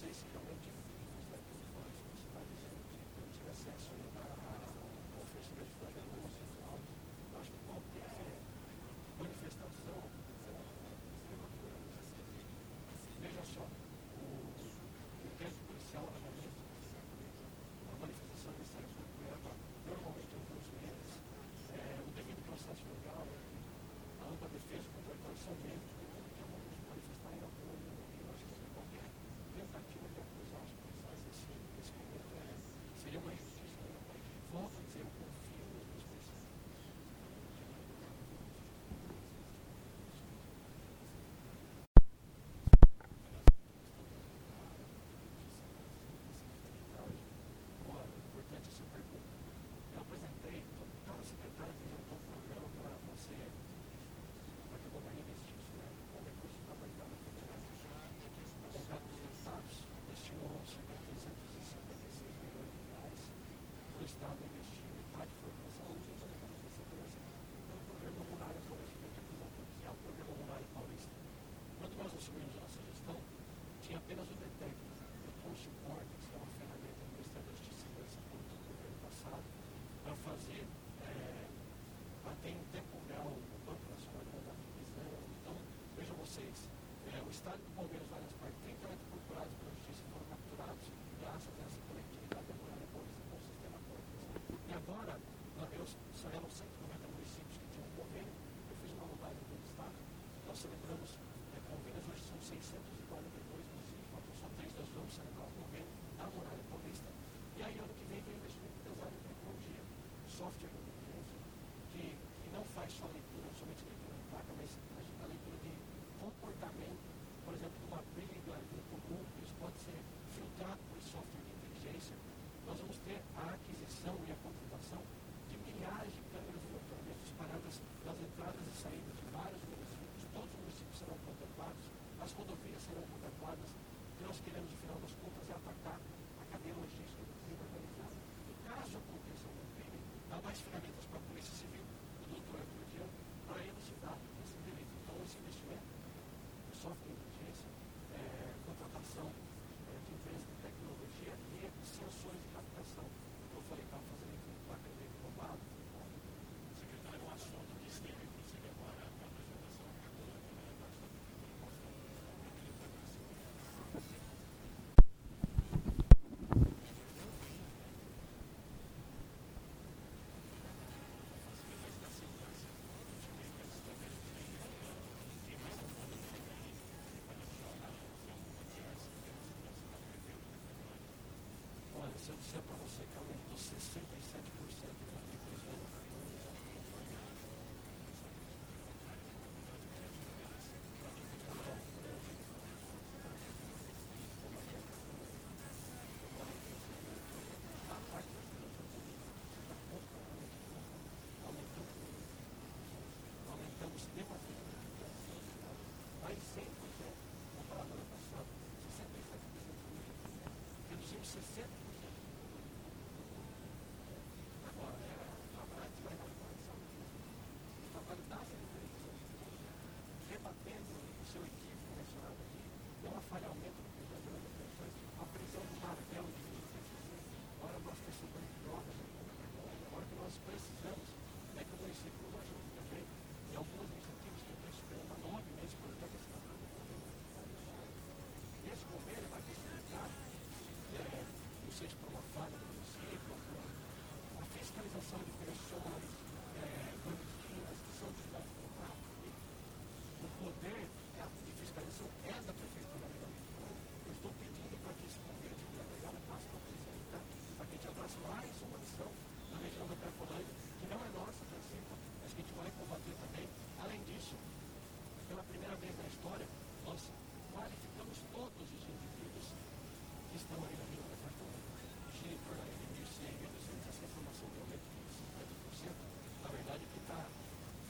conversation. apenas o DETEC, com suporte, que é uma ferramenta do Ministério da Justiça e Segurança Pública do governo passado, para fazer, é, bater em tempo real o Banco Nacional de Prisão. Então, vejam vocês, é, o Estado do Bom se eu disser para você que aumentou 67% de cativos Aumentamos demasiado. 100% 67%. Reduzimos 60%.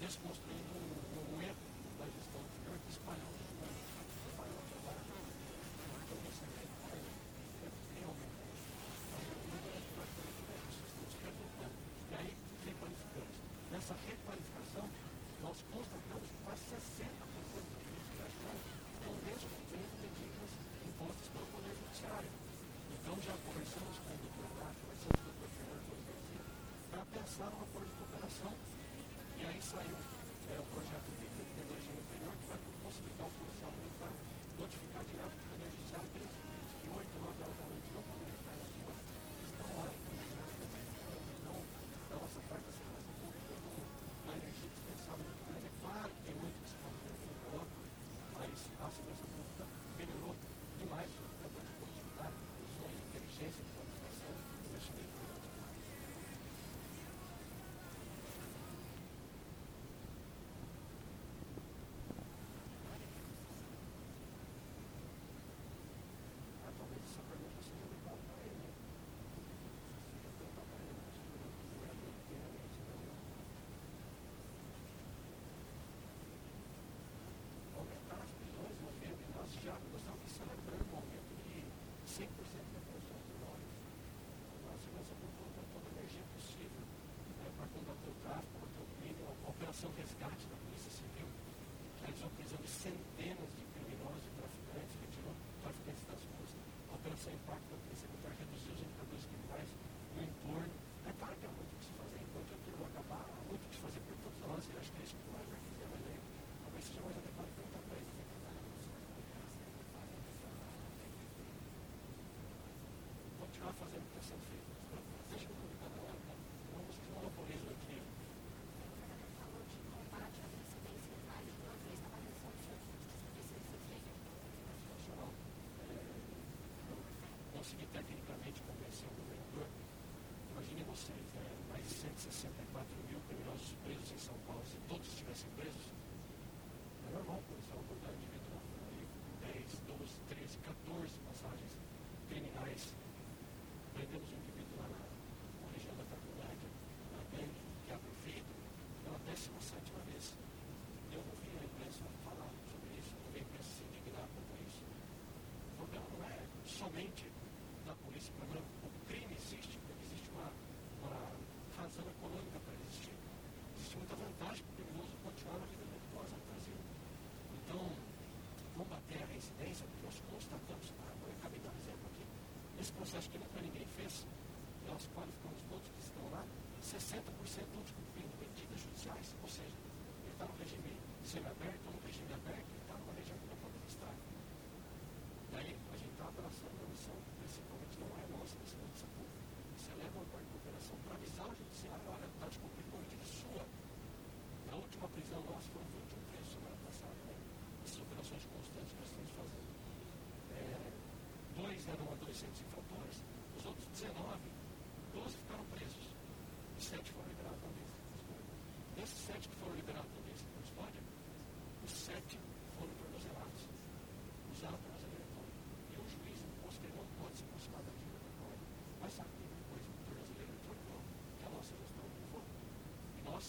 desconstruindo um, um erro da gestão do governo que espalhou os espalhou o trabalho. Então você tem que fazer realmente. E aí, requalificamos. Nessa requalificação, nós constatamos que quase 60% dos crimes de ação estão descumprindo medidas impostas pelo Poder Judiciário. Então já conversamos com o doutor Nath, conversamos com o doutor Fernando para pensar uma forma de cooperação e aí saiu é, o projeto de tecnologia inferior que vai possibilitar o policial militar notificar direto que em 8, 9 horas da noite não podem estar na rua, estão lá. Então, da nossa parte, a segurança pública é uma energia dispensável muito grande. É claro que tem muito que se fazer no Europa, mas a segurança pública melhorou demais o trabalho de produtividade, de inteligência, de qualificação, investimento. Talvez essa pergunta seja legal para ele. né? Seja perguntar para ele, mas eu não inteiramente, não. Aumentar as prisões no momento, e nós já nós estamos celebrando o momento de 100% da produção de nós. A segurança pública colocou toda a energia possível né, para combater o tráfico, combater o crime, a Operação Resgate da Polícia Civil, realizou prisão de centenas de criminosos e traficantes, retirou traficantes das ruas. A Operação Impacto da Polícia Militar reduziu os indicadores criminais no entorno. É claro que há muito o que se fazer, enquanto aquilo acabar, há muito o que se fazer por todos nós, e acho que é isso que o Weber quiser, mas talvez seja mais adequado perguntar para ele. Continuar fazendo o que está sendo feito. Deixa eu publicar na hora, não vocês monopolizam aqui. Nacional. Consegui tecnicamente convencer o governador. Mais de 164 mil criminosos presos em São Paulo, se todos estivessem presos, é normal o policial abordar indivíduo na rua aí, 10, 12, 13, 14 passagens criminais. Prendemos um indivíduo lá na, na região da Taculândia, na que vidro, pela 17 vez. Eu não vi a imprensa falar sobre isso, não vi a imprensa se indignar quanto isso. O problema não é somente da polícia, o problema, o crime existe, razão econômica para existir. Existe muita vantagem para o criminoso continuar na vida virtuosa no Brasil. Então, combater a reincidência, porque nós constatamos, ah, eu acabei de dar um exemplo aqui, esse processo que nunca ninguém fez, nós qualificamos todos que estão lá, 60% todos cumprindo 600 infratores, os outros 19, 12 ficaram presos e 7 foram liberados também. Desses 7 que foram liberados também, lista correspondente, os 7 foram tornozelados, usaram tornozeleira eletrônica. E o juiz posterior pode se aproximar da dívida eletrônica, mas sabe que depois tornozeleira eletrônica que a nossa gestão não foi. E nós